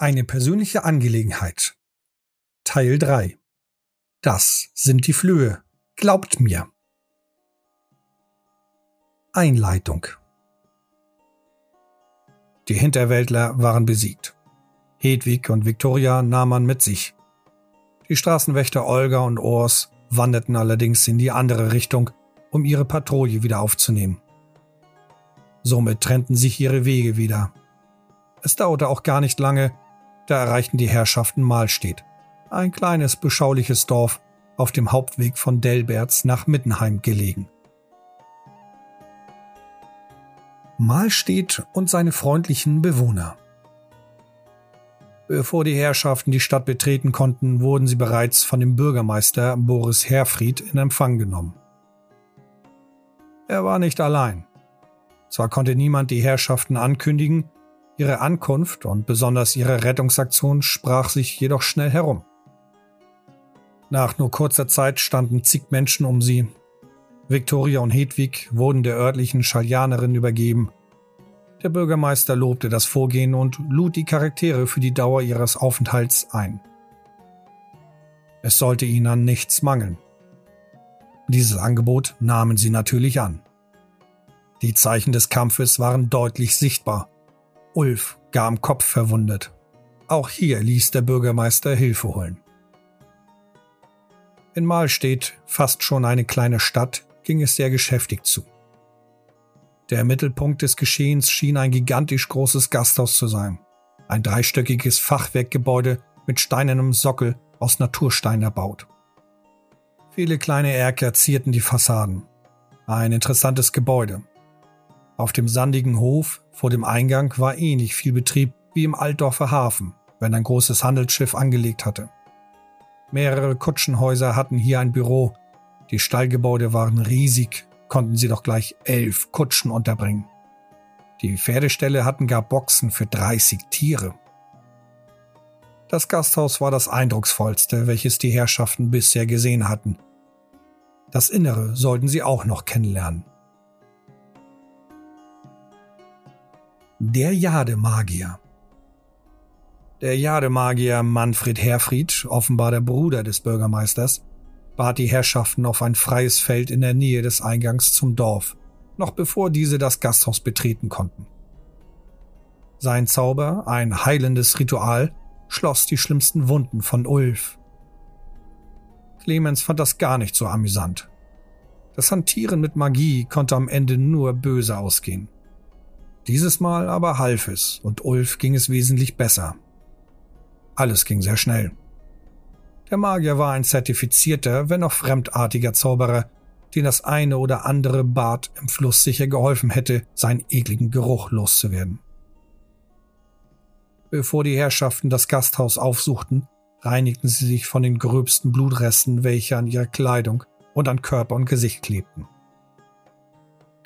Eine persönliche Angelegenheit. Teil 3. Das sind die Flöhe. Glaubt mir. Einleitung. Die Hinterwäldler waren besiegt. Hedwig und Viktoria nahm man mit sich. Die Straßenwächter Olga und Ors wanderten allerdings in die andere Richtung, um ihre Patrouille wieder aufzunehmen. Somit trennten sich ihre Wege wieder. Es dauerte auch gar nicht lange, da erreichten die Herrschaften Mahlstedt, ein kleines beschauliches Dorf auf dem Hauptweg von Delberts nach Mittenheim gelegen. Mahlstedt und seine freundlichen Bewohner. Bevor die Herrschaften die Stadt betreten konnten, wurden sie bereits von dem Bürgermeister Boris Herfried in Empfang genommen. Er war nicht allein. Zwar konnte niemand die Herrschaften ankündigen, Ihre Ankunft und besonders ihre Rettungsaktion sprach sich jedoch schnell herum. Nach nur kurzer Zeit standen zig Menschen um sie. Viktoria und Hedwig wurden der örtlichen Schaljanerin übergeben. Der Bürgermeister lobte das Vorgehen und lud die Charaktere für die Dauer ihres Aufenthalts ein. Es sollte ihnen an nichts mangeln. Dieses Angebot nahmen sie natürlich an. Die Zeichen des Kampfes waren deutlich sichtbar Ulf gar am Kopf verwundet. Auch hier ließ der Bürgermeister Hilfe holen. In Mahlstedt, fast schon eine kleine Stadt, ging es sehr geschäftig zu. Der Mittelpunkt des Geschehens schien ein gigantisch großes Gasthaus zu sein. Ein dreistöckiges Fachwerkgebäude mit steinernem Sockel aus Naturstein erbaut. Viele kleine Erker zierten die Fassaden. Ein interessantes Gebäude, auf dem sandigen Hof vor dem Eingang war ähnlich viel Betrieb wie im Altdorfer Hafen, wenn ein großes Handelsschiff angelegt hatte. Mehrere Kutschenhäuser hatten hier ein Büro. Die Stallgebäude waren riesig, konnten sie doch gleich elf Kutschen unterbringen. Die Pferdeställe hatten gar Boxen für 30 Tiere. Das Gasthaus war das eindrucksvollste, welches die Herrschaften bisher gesehen hatten. Das Innere sollten sie auch noch kennenlernen. Der Jademagier. Der Jademagier Manfred Herfried, offenbar der Bruder des Bürgermeisters, bat die Herrschaften auf ein freies Feld in der Nähe des Eingangs zum Dorf, noch bevor diese das Gasthaus betreten konnten. Sein Zauber, ein heilendes Ritual, schloss die schlimmsten Wunden von Ulf. Clemens fand das gar nicht so amüsant. Das Hantieren mit Magie konnte am Ende nur böse ausgehen. Dieses Mal aber half es und Ulf ging es wesentlich besser. Alles ging sehr schnell. Der Magier war ein zertifizierter, wenn auch fremdartiger Zauberer, den das eine oder andere Bad im Fluss sicher geholfen hätte, seinen ekligen Geruch loszuwerden. Bevor die Herrschaften das Gasthaus aufsuchten, reinigten sie sich von den gröbsten Blutresten, welche an ihrer Kleidung und an Körper und Gesicht klebten.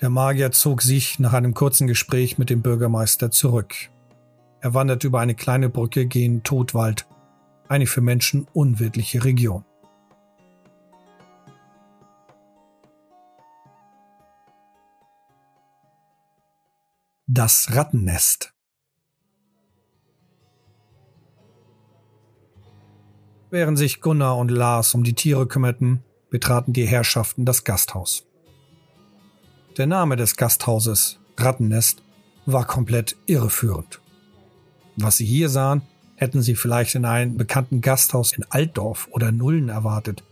Der Magier zog sich nach einem kurzen Gespräch mit dem Bürgermeister zurück. Er wanderte über eine kleine Brücke gen Todwald, eine für Menschen unwirtliche Region. Das Rattennest Während sich Gunnar und Lars um die Tiere kümmerten, betraten die Herrschaften das Gasthaus. Der Name des Gasthauses, Rattennest, war komplett irreführend. Was sie hier sahen, hätten sie vielleicht in einem bekannten Gasthaus in Altdorf oder Nullen erwartet,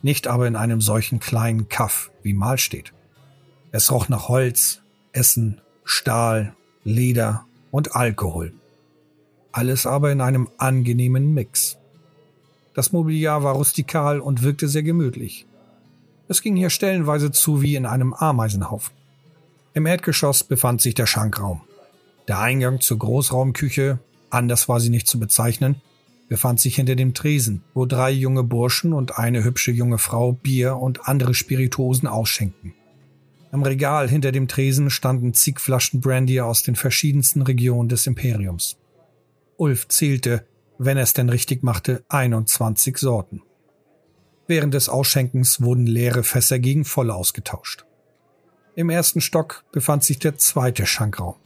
nicht aber in einem solchen kleinen Kaff wie Mahlstedt. Es roch nach Holz, Essen, Stahl, Leder und Alkohol. Alles aber in einem angenehmen Mix. Das Mobiliar war rustikal und wirkte sehr gemütlich. Es ging hier stellenweise zu wie in einem Ameisenhaufen. Im Erdgeschoss befand sich der Schankraum. Der Eingang zur Großraumküche, anders war sie nicht zu bezeichnen, befand sich hinter dem Tresen, wo drei junge Burschen und eine hübsche junge Frau Bier und andere Spirituosen ausschenkten. Am Regal hinter dem Tresen standen zig Flaschen Brandy aus den verschiedensten Regionen des Imperiums. Ulf zählte, wenn er es denn richtig machte, 21 Sorten. Während des Ausschenkens wurden leere Fässer gegen volle ausgetauscht. Im ersten Stock befand sich der zweite Schankraum.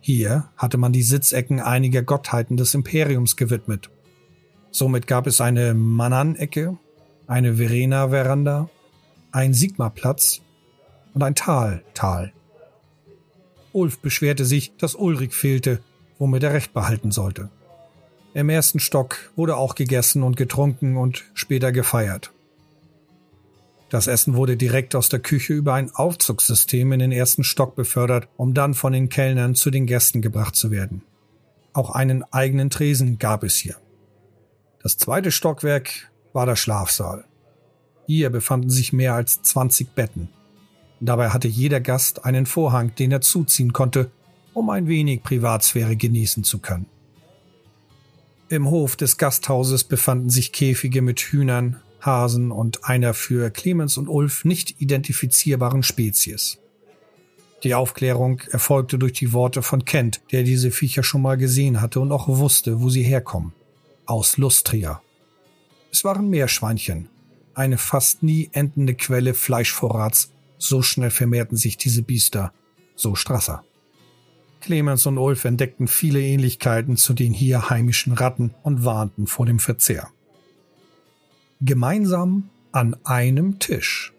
Hier hatte man die Sitzecken einiger Gottheiten des Imperiums gewidmet. Somit gab es eine Manan-Ecke, eine Verena-Veranda, ein Sigma-Platz und ein Tal-Tal. Ulf beschwerte sich, dass Ulrich fehlte, womit er Recht behalten sollte. Im ersten Stock wurde auch gegessen und getrunken und später gefeiert. Das Essen wurde direkt aus der Küche über ein Aufzugssystem in den ersten Stock befördert, um dann von den Kellnern zu den Gästen gebracht zu werden. Auch einen eigenen Tresen gab es hier. Das zweite Stockwerk war der Schlafsaal. Hier befanden sich mehr als 20 Betten. Dabei hatte jeder Gast einen Vorhang, den er zuziehen konnte, um ein wenig Privatsphäre genießen zu können. Im Hof des Gasthauses befanden sich Käfige mit Hühnern, Hasen und einer für Clemens und Ulf nicht identifizierbaren Spezies. Die Aufklärung erfolgte durch die Worte von Kent, der diese Viecher schon mal gesehen hatte und auch wusste, wo sie herkommen. Aus Lustria. Es waren Meerschweinchen, eine fast nie endende Quelle Fleischvorrats. So schnell vermehrten sich diese Biester, so Strasser. Clemens und Ulf entdeckten viele Ähnlichkeiten zu den hier heimischen Ratten und warnten vor dem Verzehr. Gemeinsam an einem Tisch.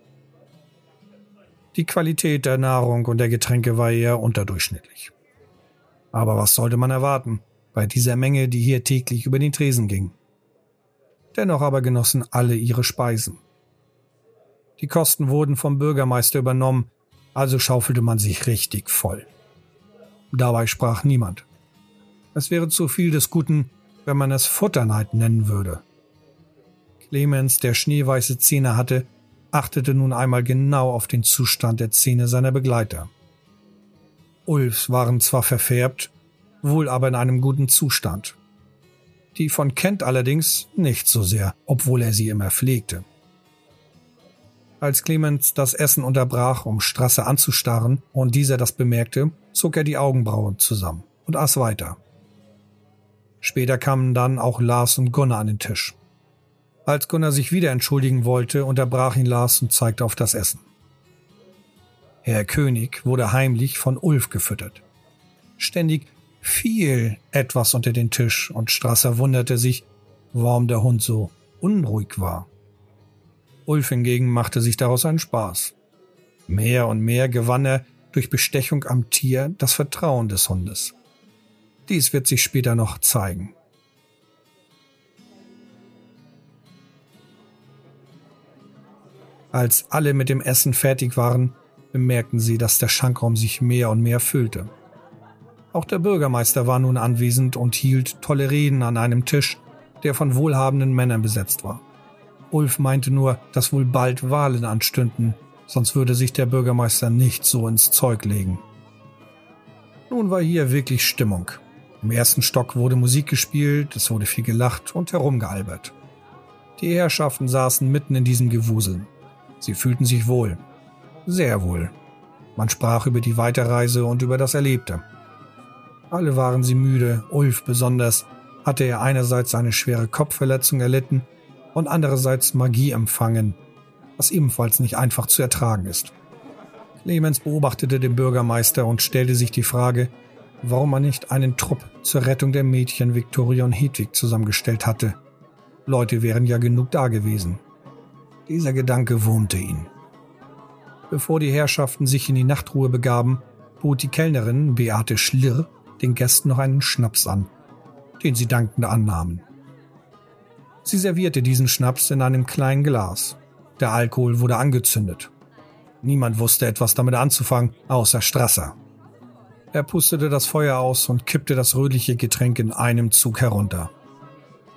Die Qualität der Nahrung und der Getränke war eher unterdurchschnittlich. Aber was sollte man erwarten bei dieser Menge, die hier täglich über den Tresen ging? Dennoch aber genossen alle ihre Speisen. Die Kosten wurden vom Bürgermeister übernommen, also schaufelte man sich richtig voll. Dabei sprach niemand. Es wäre zu viel des Guten, wenn man es Futterneid nennen würde. Clemens, der schneeweiße Zähne hatte, achtete nun einmal genau auf den Zustand der Zähne seiner Begleiter. Ulfs waren zwar verfärbt, wohl aber in einem guten Zustand. Die von Kent allerdings nicht so sehr, obwohl er sie immer pflegte. Als Clemens das Essen unterbrach, um Strasse anzustarren, und dieser das bemerkte, zog er die Augenbrauen zusammen und aß weiter. Später kamen dann auch Lars und Gunnar an den Tisch. Als Gunnar sich wieder entschuldigen wollte, unterbrach ihn Lars und zeigte auf das Essen. Herr König wurde heimlich von Ulf gefüttert. Ständig fiel etwas unter den Tisch und Strasser wunderte sich, warum der Hund so unruhig war. Ulf hingegen machte sich daraus einen Spaß. Mehr und mehr gewann er durch Bestechung am Tier das Vertrauen des Hundes. Dies wird sich später noch zeigen. Als alle mit dem Essen fertig waren, bemerkten sie, dass der Schankraum sich mehr und mehr füllte. Auch der Bürgermeister war nun anwesend und hielt tolle Reden an einem Tisch, der von wohlhabenden Männern besetzt war. Ulf meinte nur, dass wohl bald Wahlen anstünden, sonst würde sich der Bürgermeister nicht so ins Zeug legen. Nun war hier wirklich Stimmung. Im ersten Stock wurde Musik gespielt, es wurde viel gelacht und herumgealbert. Die Herrschaften saßen mitten in diesem Gewusel. Sie fühlten sich wohl. Sehr wohl. Man sprach über die Weiterreise und über das Erlebte. Alle waren sie müde, Ulf besonders, hatte er einerseits eine schwere Kopfverletzung erlitten und andererseits Magie empfangen, was ebenfalls nicht einfach zu ertragen ist. Clemens beobachtete den Bürgermeister und stellte sich die Frage, warum man nicht einen Trupp zur Rettung der Mädchen Victoria und Hedwig zusammengestellt hatte. Leute wären ja genug da gewesen. Dieser Gedanke wurmte ihn. Bevor die Herrschaften sich in die Nachtruhe begaben, bot die Kellnerin Beate Schlirr den Gästen noch einen Schnaps an, den sie dankend annahmen. Sie servierte diesen Schnaps in einem kleinen Glas. Der Alkohol wurde angezündet. Niemand wusste etwas damit anzufangen, außer Strasser. Er pustete das Feuer aus und kippte das rötliche Getränk in einem Zug herunter.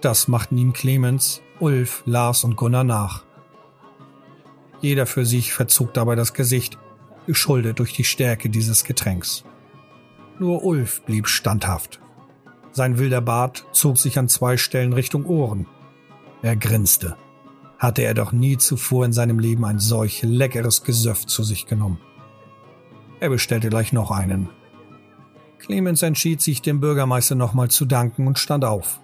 Das machten ihm Clemens, Ulf, Lars und Gunnar nach. Jeder für sich verzog dabei das Gesicht, geschuldet durch die Stärke dieses Getränks. Nur Ulf blieb standhaft. Sein wilder Bart zog sich an zwei Stellen Richtung Ohren. Er grinste. Hatte er doch nie zuvor in seinem Leben ein solch leckeres Gesöff zu sich genommen. Er bestellte gleich noch einen. Clemens entschied sich, dem Bürgermeister nochmal zu danken und stand auf.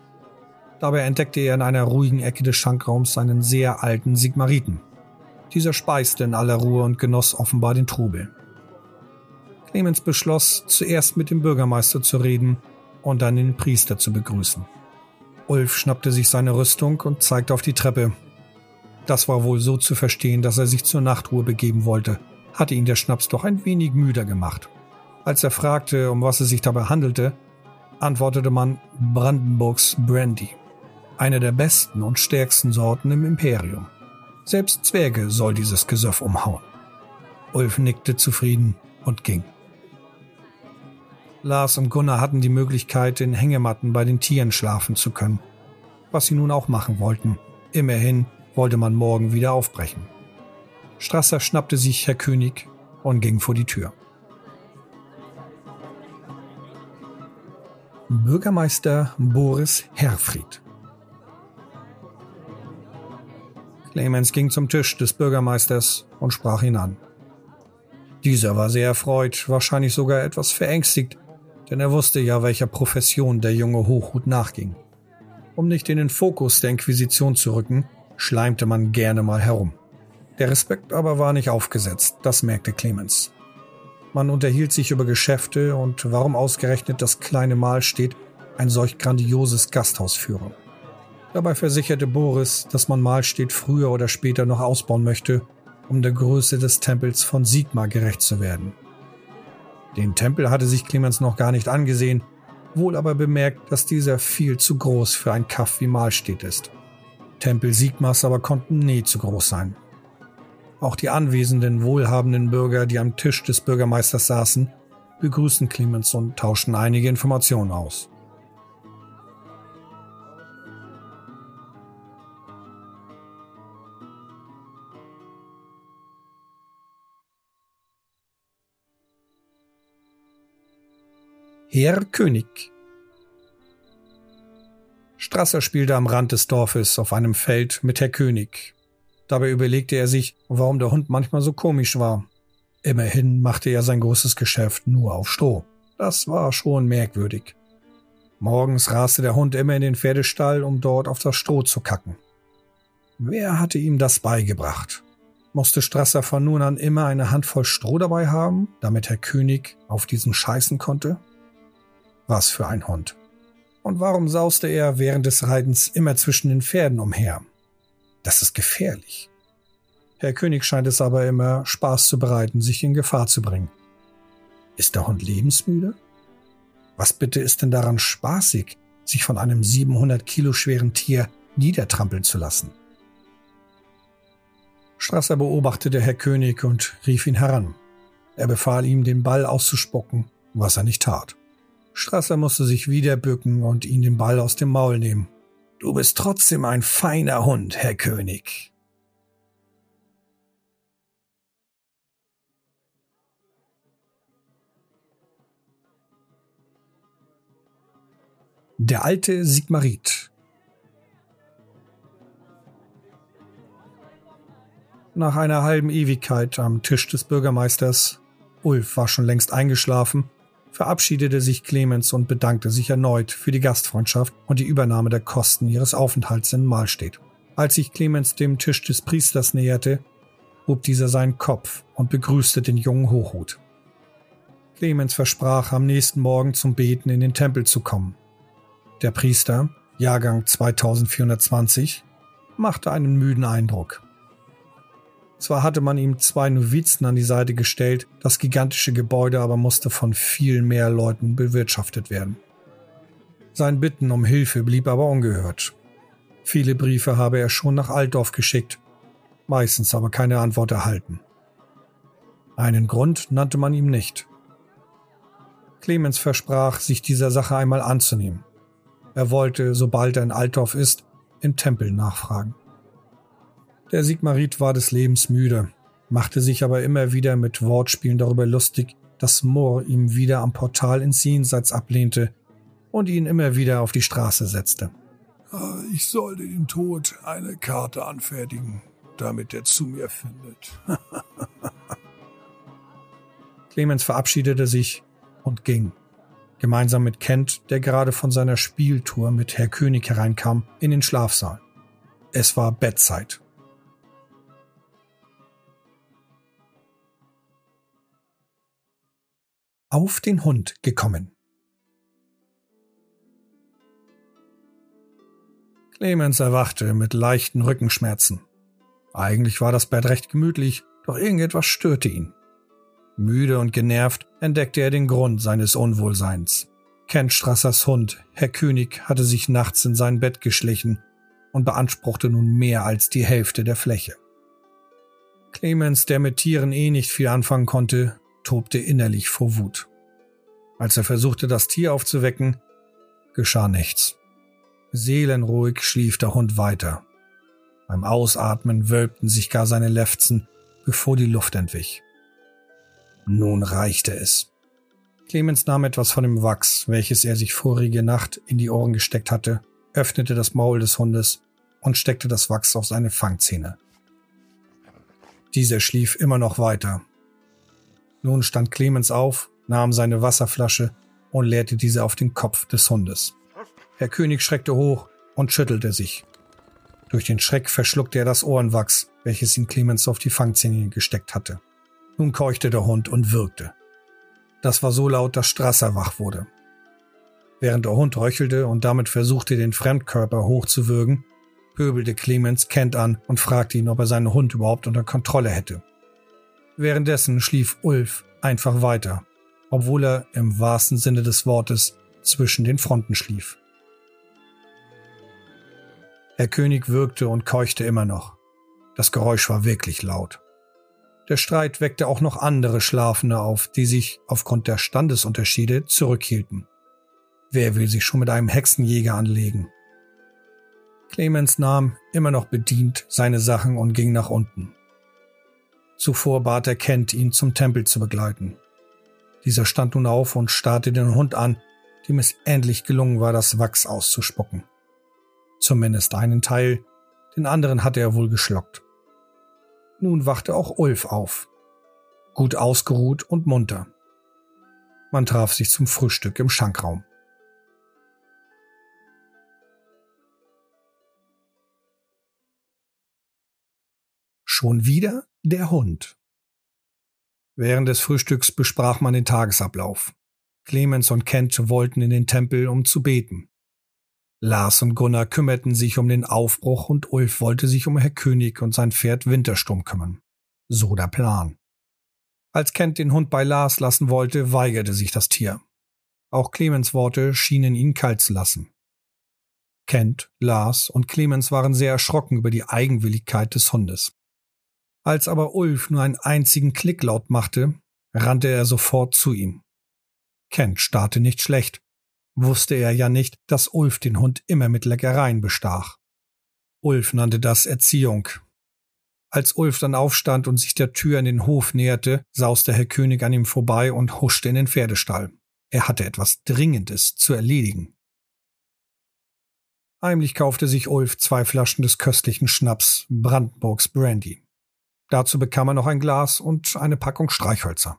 Dabei entdeckte er in einer ruhigen Ecke des Schankraums einen sehr alten Sigmariten. Dieser speiste in aller Ruhe und genoss offenbar den Trubel. Clemens beschloss, zuerst mit dem Bürgermeister zu reden und dann den Priester zu begrüßen. Ulf schnappte sich seine Rüstung und zeigte auf die Treppe. Das war wohl so zu verstehen, dass er sich zur Nachtruhe begeben wollte, hatte ihn der Schnaps doch ein wenig müder gemacht. Als er fragte, um was es sich dabei handelte, antwortete man Brandenburgs Brandy, eine der besten und stärksten Sorten im Imperium. Selbst Zwerge soll dieses Gesöff umhauen. Ulf nickte zufrieden und ging. Lars und Gunnar hatten die Möglichkeit, in Hängematten bei den Tieren schlafen zu können, was sie nun auch machen wollten. Immerhin wollte man morgen wieder aufbrechen. Strasser schnappte sich Herr König und ging vor die Tür. Bürgermeister Boris Herfried. Clemens ging zum Tisch des Bürgermeisters und sprach ihn an. Dieser war sehr erfreut, wahrscheinlich sogar etwas verängstigt, denn er wusste ja, welcher Profession der junge Hochhut nachging. Um nicht in den Fokus der Inquisition zu rücken, schleimte man gerne mal herum. Der Respekt aber war nicht aufgesetzt, das merkte Clemens. Man unterhielt sich über Geschäfte und warum ausgerechnet das kleine Mal steht, ein solch grandioses Gasthaus führe. Dabei versicherte Boris, dass man Mahlstedt früher oder später noch ausbauen möchte, um der Größe des Tempels von Sigmar gerecht zu werden. Den Tempel hatte sich Clemens noch gar nicht angesehen, wohl aber bemerkt, dass dieser viel zu groß für ein Kaff wie Mahlstedt ist. Tempel Sigmars aber konnten nie zu groß sein. Auch die anwesenden, wohlhabenden Bürger, die am Tisch des Bürgermeisters saßen, begrüßen Clemens und tauschen einige Informationen aus. Herr König. Strasser spielte am Rand des Dorfes auf einem Feld mit Herr König. Dabei überlegte er sich, warum der Hund manchmal so komisch war. Immerhin machte er sein großes Geschäft nur auf Stroh. Das war schon merkwürdig. Morgens raste der Hund immer in den Pferdestall, um dort auf das Stroh zu kacken. Wer hatte ihm das beigebracht? Musste Strasser von nun an immer eine Handvoll Stroh dabei haben, damit Herr König auf diesen scheißen konnte? Was für ein Hund. Und warum sauste er während des Reitens immer zwischen den Pferden umher? Das ist gefährlich. Herr König scheint es aber immer Spaß zu bereiten, sich in Gefahr zu bringen. Ist der Hund lebensmüde? Was bitte ist denn daran spaßig, sich von einem 700 Kilo schweren Tier niedertrampeln zu lassen? Strasser beobachtete Herr König und rief ihn heran. Er befahl ihm, den Ball auszuspucken, was er nicht tat. Strasser musste sich wieder bücken und ihn den Ball aus dem Maul nehmen. Du bist trotzdem ein feiner Hund, Herr König. Der alte Sigmarit Nach einer halben Ewigkeit am Tisch des Bürgermeisters, Ulf war schon längst eingeschlafen, verabschiedete sich Clemens und bedankte sich erneut für die Gastfreundschaft und die Übernahme der Kosten ihres Aufenthalts in Mahlstedt. Als sich Clemens dem Tisch des Priesters näherte, hob dieser seinen Kopf und begrüßte den jungen Hochhut. Clemens versprach, am nächsten Morgen zum Beten in den Tempel zu kommen. Der Priester, Jahrgang 2420, machte einen müden Eindruck. Zwar hatte man ihm zwei Novizen an die Seite gestellt, das gigantische Gebäude aber musste von viel mehr Leuten bewirtschaftet werden. Sein Bitten um Hilfe blieb aber ungehört. Viele Briefe habe er schon nach Altdorf geschickt, meistens aber keine Antwort erhalten. Einen Grund nannte man ihm nicht. Clemens versprach, sich dieser Sache einmal anzunehmen. Er wollte, sobald er in Altdorf ist, im Tempel nachfragen. Der Sigmarit war des Lebens müde, machte sich aber immer wieder mit Wortspielen darüber lustig, dass Moor ihm wieder am Portal ins Jenseits ablehnte und ihn immer wieder auf die Straße setzte. Ah, ich sollte dem Tod eine Karte anfertigen, damit er zu mir findet. Clemens verabschiedete sich und ging, gemeinsam mit Kent, der gerade von seiner Spieltour mit Herr König hereinkam, in den Schlafsaal. Es war Bettzeit. Auf den Hund gekommen. Clemens erwachte mit leichten Rückenschmerzen. Eigentlich war das Bett recht gemütlich, doch irgendetwas störte ihn. Müde und genervt entdeckte er den Grund seines Unwohlseins. Kent Strassers Hund, Herr König, hatte sich nachts in sein Bett geschlichen und beanspruchte nun mehr als die Hälfte der Fläche. Clemens, der mit Tieren eh nicht viel anfangen konnte, tobte innerlich vor Wut. Als er versuchte, das Tier aufzuwecken, geschah nichts. Seelenruhig schlief der Hund weiter. Beim Ausatmen wölbten sich gar seine Lefzen, bevor die Luft entwich. Nun reichte es. Clemens nahm etwas von dem Wachs, welches er sich vorige Nacht in die Ohren gesteckt hatte, öffnete das Maul des Hundes und steckte das Wachs auf seine Fangzähne. Dieser schlief immer noch weiter. Nun stand Clemens auf, nahm seine Wasserflasche und leerte diese auf den Kopf des Hundes. Herr König schreckte hoch und schüttelte sich. Durch den Schreck verschluckte er das Ohrenwachs, welches ihm Clemens auf die Fangzähne gesteckt hatte. Nun keuchte der Hund und würgte. Das war so laut, dass Strasser wach wurde. Während der Hund röchelte und damit versuchte, den Fremdkörper hochzuwürgen, pöbelte Clemens Kent an und fragte ihn, ob er seinen Hund überhaupt unter Kontrolle hätte. Währenddessen schlief Ulf einfach weiter, obwohl er im wahrsten Sinne des Wortes zwischen den Fronten schlief. Herr König würgte und keuchte immer noch. Das Geräusch war wirklich laut. Der Streit weckte auch noch andere Schlafende auf, die sich aufgrund der Standesunterschiede zurückhielten. Wer will sich schon mit einem Hexenjäger anlegen? Clemens nahm, immer noch bedient, seine Sachen und ging nach unten. Zuvor bat er Kent, ihn zum Tempel zu begleiten. Dieser stand nun auf und starrte den Hund an, dem es endlich gelungen war, das Wachs auszuspucken. Zumindest einen Teil, den anderen hatte er wohl geschluckt. Nun wachte auch Ulf auf. Gut ausgeruht und munter. Man traf sich zum Frühstück im Schankraum. Schon wieder der Hund. Während des Frühstücks besprach man den Tagesablauf. Clemens und Kent wollten in den Tempel, um zu beten. Lars und Gunnar kümmerten sich um den Aufbruch und Ulf wollte sich um Herr König und sein Pferd Wintersturm kümmern. So der Plan. Als Kent den Hund bei Lars lassen wollte, weigerte sich das Tier. Auch Clemens Worte schienen ihn kalt zu lassen. Kent, Lars und Clemens waren sehr erschrocken über die Eigenwilligkeit des Hundes. Als aber Ulf nur einen einzigen Klick laut machte, rannte er sofort zu ihm. Kent starrte nicht schlecht, wusste er ja nicht, dass Ulf den Hund immer mit Leckereien bestach. Ulf nannte das Erziehung. Als Ulf dann aufstand und sich der Tür in den Hof näherte, sauste Herr König an ihm vorbei und huschte in den Pferdestall. Er hatte etwas Dringendes zu erledigen. Heimlich kaufte sich Ulf zwei Flaschen des köstlichen Schnaps Brandenburgs Brandy. Dazu bekam er noch ein Glas und eine Packung Streichhölzer.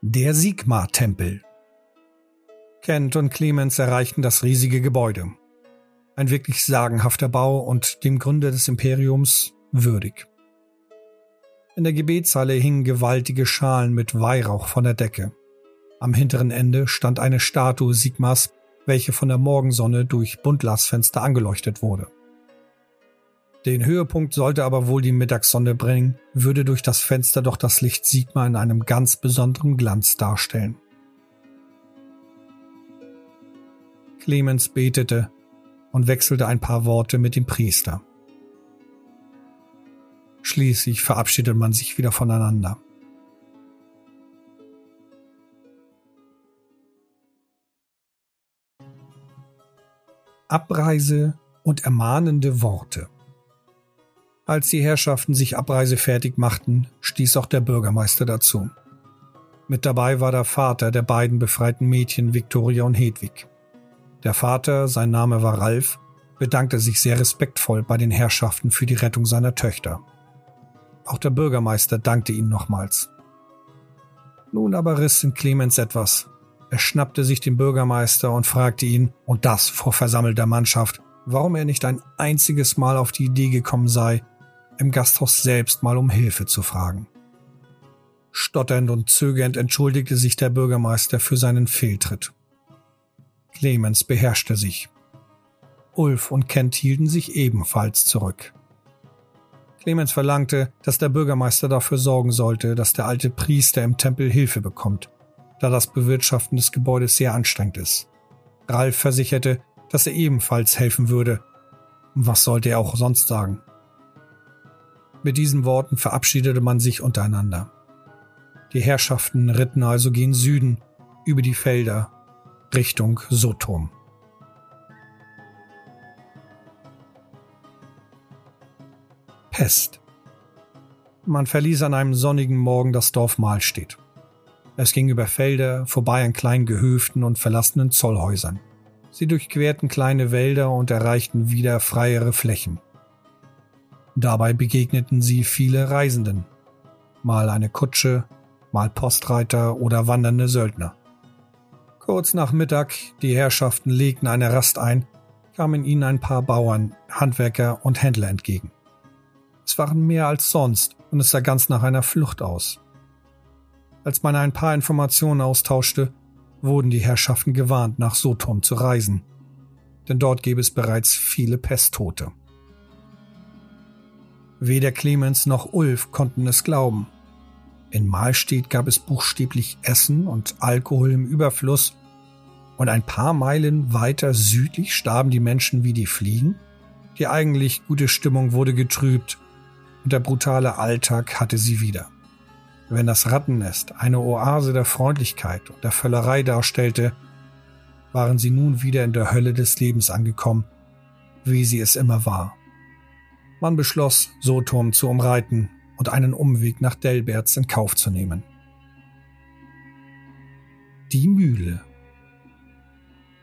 Der Sigmar-Tempel. Kent und Clemens erreichten das riesige Gebäude. Ein wirklich sagenhafter Bau und dem Gründer des Imperiums würdig. In der Gebetshalle hingen gewaltige Schalen mit Weihrauch von der Decke. Am hinteren Ende stand eine Statue Sigmas, welche von der Morgensonne durch Buntglasfenster angeleuchtet wurde. Den Höhepunkt sollte aber wohl die Mittagssonne bringen, würde durch das Fenster doch das Licht Sigma in einem ganz besonderen Glanz darstellen. Clemens betete und wechselte ein paar Worte mit dem Priester. Schließlich verabschiedet man sich wieder voneinander. Abreise und ermahnende Worte. Als die Herrschaften sich abreisefertig machten, stieß auch der Bürgermeister dazu. Mit dabei war der Vater der beiden befreiten Mädchen Viktoria und Hedwig. Der Vater, sein Name war Ralf, bedankte sich sehr respektvoll bei den Herrschaften für die Rettung seiner Töchter. Auch der Bürgermeister dankte ihnen nochmals. Nun aber riss in Clemens etwas. Er schnappte sich den Bürgermeister und fragte ihn, und das vor versammelter Mannschaft, warum er nicht ein einziges Mal auf die Idee gekommen sei, im Gasthaus selbst mal um Hilfe zu fragen. Stotternd und zögernd entschuldigte sich der Bürgermeister für seinen Fehltritt. Clemens beherrschte sich. Ulf und Kent hielten sich ebenfalls zurück. Clemens verlangte, dass der Bürgermeister dafür sorgen sollte, dass der alte Priester im Tempel Hilfe bekommt, da das Bewirtschaften des Gebäudes sehr anstrengend ist. Ralf versicherte, dass er ebenfalls helfen würde. Was sollte er auch sonst sagen? Mit diesen Worten verabschiedete man sich untereinander. Die Herrschaften ritten also gen Süden über die Felder Richtung Sotom. Pest. Man verließ an einem sonnigen Morgen das Dorf Mahlstedt. Es ging über Felder, vorbei an kleinen Gehöften und verlassenen Zollhäusern. Sie durchquerten kleine Wälder und erreichten wieder freiere Flächen. Dabei begegneten sie viele Reisenden. Mal eine Kutsche, mal Postreiter oder wandernde Söldner. Kurz nach Mittag, die Herrschaften legten eine Rast ein, kamen ihnen ein paar Bauern, Handwerker und Händler entgegen. Es waren mehr als sonst und es sah ganz nach einer Flucht aus. Als man ein paar Informationen austauschte, wurden die Herrschaften gewarnt, nach Sotom zu reisen, denn dort gäbe es bereits viele Pesttote. Weder Clemens noch Ulf konnten es glauben. In Mahlstedt gab es buchstäblich Essen und Alkohol im Überfluss, und ein paar Meilen weiter südlich starben die Menschen wie die Fliegen. Die eigentlich gute Stimmung wurde getrübt und der brutale Alltag hatte sie wieder. Wenn das Rattennest eine Oase der Freundlichkeit und der Völlerei darstellte, waren sie nun wieder in der Hölle des Lebens angekommen, wie sie es immer war. Man beschloss, Soturm zu umreiten und einen Umweg nach Delberts in Kauf zu nehmen. Die Mühle.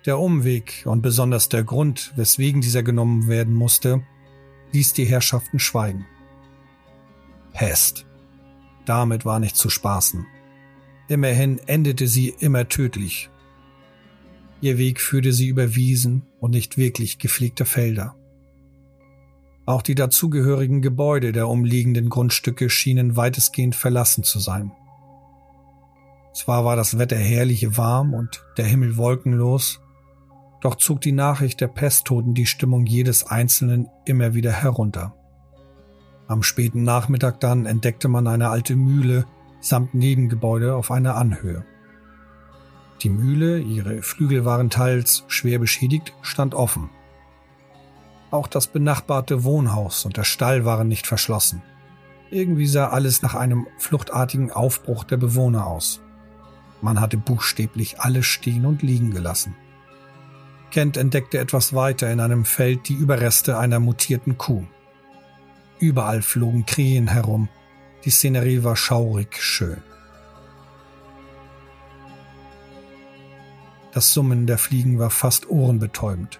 Der Umweg und besonders der Grund, weswegen dieser genommen werden musste, ließ die Herrschaften schweigen. Pest. Damit war nicht zu spaßen. Immerhin endete sie immer tödlich. Ihr Weg führte sie über Wiesen und nicht wirklich gepflegte Felder. Auch die dazugehörigen Gebäude der umliegenden Grundstücke schienen weitestgehend verlassen zu sein. Zwar war das Wetter herrlich warm und der Himmel wolkenlos, doch zog die Nachricht der Pesttoten die Stimmung jedes Einzelnen immer wieder herunter. Am späten Nachmittag dann entdeckte man eine alte Mühle samt Nebengebäude auf einer Anhöhe. Die Mühle, ihre Flügel waren teils schwer beschädigt, stand offen. Auch das benachbarte Wohnhaus und der Stall waren nicht verschlossen. Irgendwie sah alles nach einem fluchtartigen Aufbruch der Bewohner aus. Man hatte buchstäblich alles stehen und liegen gelassen. Kent entdeckte etwas weiter in einem Feld die Überreste einer mutierten Kuh. Überall flogen Krähen herum. Die Szenerie war schaurig schön. Das Summen der Fliegen war fast ohrenbetäubend.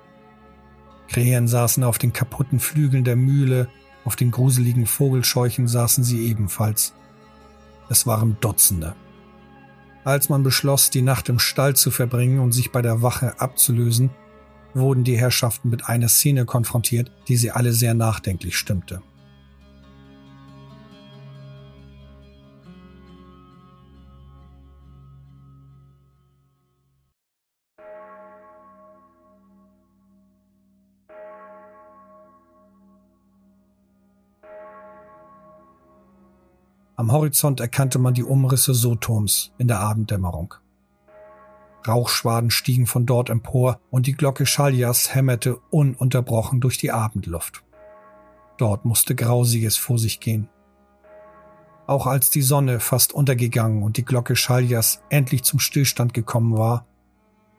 Krähen saßen auf den kaputten Flügeln der Mühle, auf den gruseligen Vogelscheuchen saßen sie ebenfalls. Es waren Dutzende. Als man beschloss, die Nacht im Stall zu verbringen und sich bei der Wache abzulösen, wurden die Herrschaften mit einer Szene konfrontiert, die sie alle sehr nachdenklich stimmte. Am Horizont erkannte man die Umrisse Sotoms in der Abenddämmerung. Rauchschwaden stiegen von dort empor und die Glocke Schaljas hämmerte ununterbrochen durch die Abendluft. Dort musste Grausiges vor sich gehen. Auch als die Sonne fast untergegangen und die Glocke Schaljas endlich zum Stillstand gekommen war,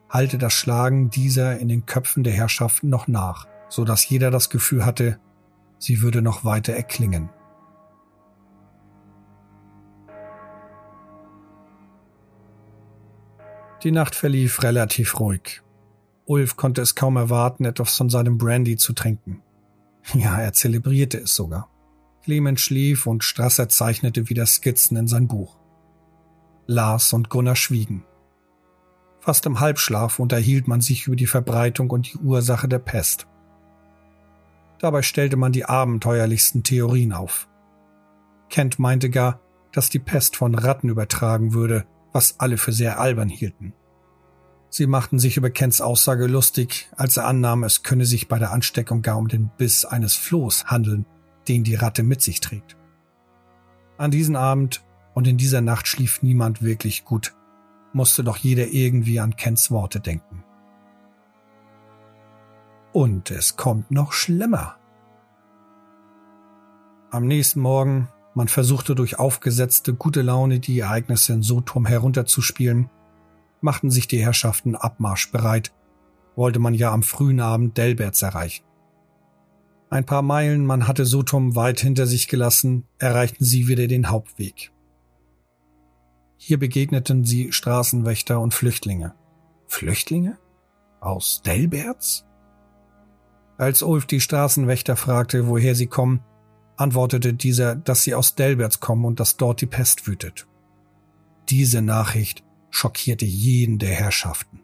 hallte das Schlagen dieser in den Köpfen der Herrschaften noch nach, so dass jeder das Gefühl hatte, sie würde noch weiter erklingen. Die Nacht verlief relativ ruhig. Ulf konnte es kaum erwarten, etwas von seinem Brandy zu trinken. Ja, er zelebrierte es sogar. Clemens schlief und Strasser zeichnete wieder Skizzen in sein Buch. Lars und Gunnar schwiegen. Fast im Halbschlaf unterhielt man sich über die Verbreitung und die Ursache der Pest. Dabei stellte man die abenteuerlichsten Theorien auf. Kent meinte gar, dass die Pest von Ratten übertragen würde, was alle für sehr albern hielten. Sie machten sich über Kents Aussage lustig, als er annahm, es könne sich bei der Ansteckung gar um den Biss eines Flohs handeln, den die Ratte mit sich trägt. An diesem Abend und in dieser Nacht schlief niemand wirklich gut, musste doch jeder irgendwie an Kents Worte denken. Und es kommt noch schlimmer. Am nächsten Morgen, man versuchte durch aufgesetzte gute Laune die Ereignisse in Sotum herunterzuspielen, machten sich die Herrschaften Abmarsch bereit, wollte man ja am frühen Abend Delberts erreichen. Ein paar Meilen, man hatte Sotum weit hinter sich gelassen, erreichten sie wieder den Hauptweg. Hier begegneten sie Straßenwächter und Flüchtlinge. Flüchtlinge? Aus Delberts? Als Ulf die Straßenwächter fragte, woher sie kommen, antwortete dieser, dass sie aus Delberts kommen und dass dort die Pest wütet. Diese Nachricht schockierte jeden der Herrschaften.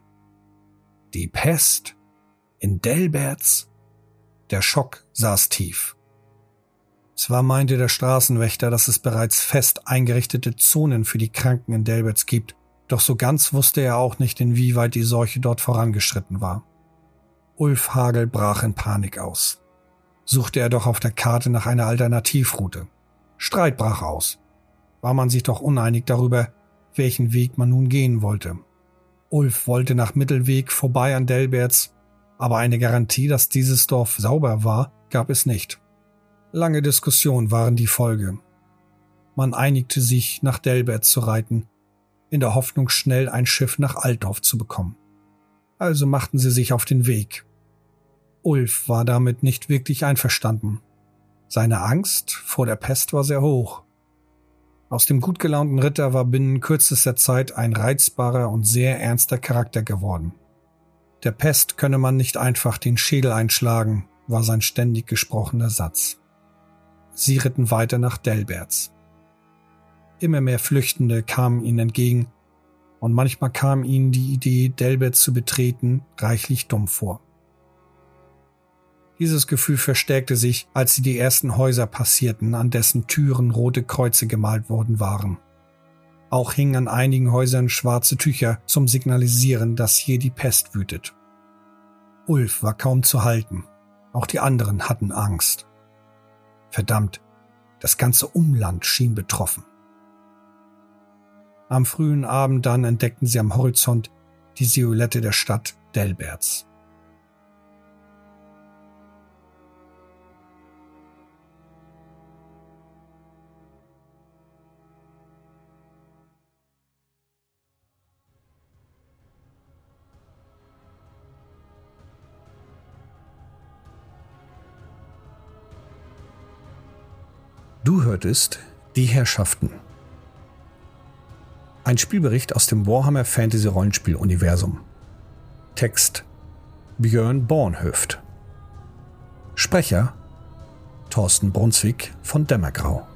Die Pest? In Delberts? Der Schock saß tief. Zwar meinte der Straßenwächter, dass es bereits fest eingerichtete Zonen für die Kranken in Delberts gibt, doch so ganz wusste er auch nicht, inwieweit die Seuche dort vorangeschritten war. Ulf Hagel brach in Panik aus. Suchte er doch auf der Karte nach einer Alternativroute. Streit brach aus. War man sich doch uneinig darüber, welchen Weg man nun gehen wollte. Ulf wollte nach Mittelweg vorbei an Delberts, aber eine Garantie, dass dieses Dorf sauber war, gab es nicht. Lange Diskussionen waren die Folge. Man einigte sich, nach Delbert zu reiten, in der Hoffnung, schnell ein Schiff nach Altdorf zu bekommen. Also machten sie sich auf den Weg. Ulf war damit nicht wirklich einverstanden. Seine Angst vor der Pest war sehr hoch. Aus dem gut gelaunten Ritter war binnen kürzester Zeit ein reizbarer und sehr ernster Charakter geworden. Der Pest könne man nicht einfach den Schädel einschlagen, war sein ständig gesprochener Satz. Sie ritten weiter nach Delberts. Immer mehr Flüchtende kamen ihnen entgegen, und manchmal kam ihnen die Idee, Delbert zu betreten, reichlich dumm vor. Dieses Gefühl verstärkte sich, als sie die ersten Häuser passierten, an dessen Türen rote Kreuze gemalt worden waren. Auch hingen an einigen Häusern schwarze Tücher zum Signalisieren, dass hier die Pest wütet. Ulf war kaum zu halten. Auch die anderen hatten Angst. Verdammt, das ganze Umland schien betroffen. Am frühen Abend dann entdeckten sie am Horizont die Silhouette der Stadt Delberts. Du hörtest Die Herrschaften. Ein Spielbericht aus dem Warhammer Fantasy Rollenspiel Universum. Text Björn Bornhöft. Sprecher Thorsten Brunswick von Dämmergrau.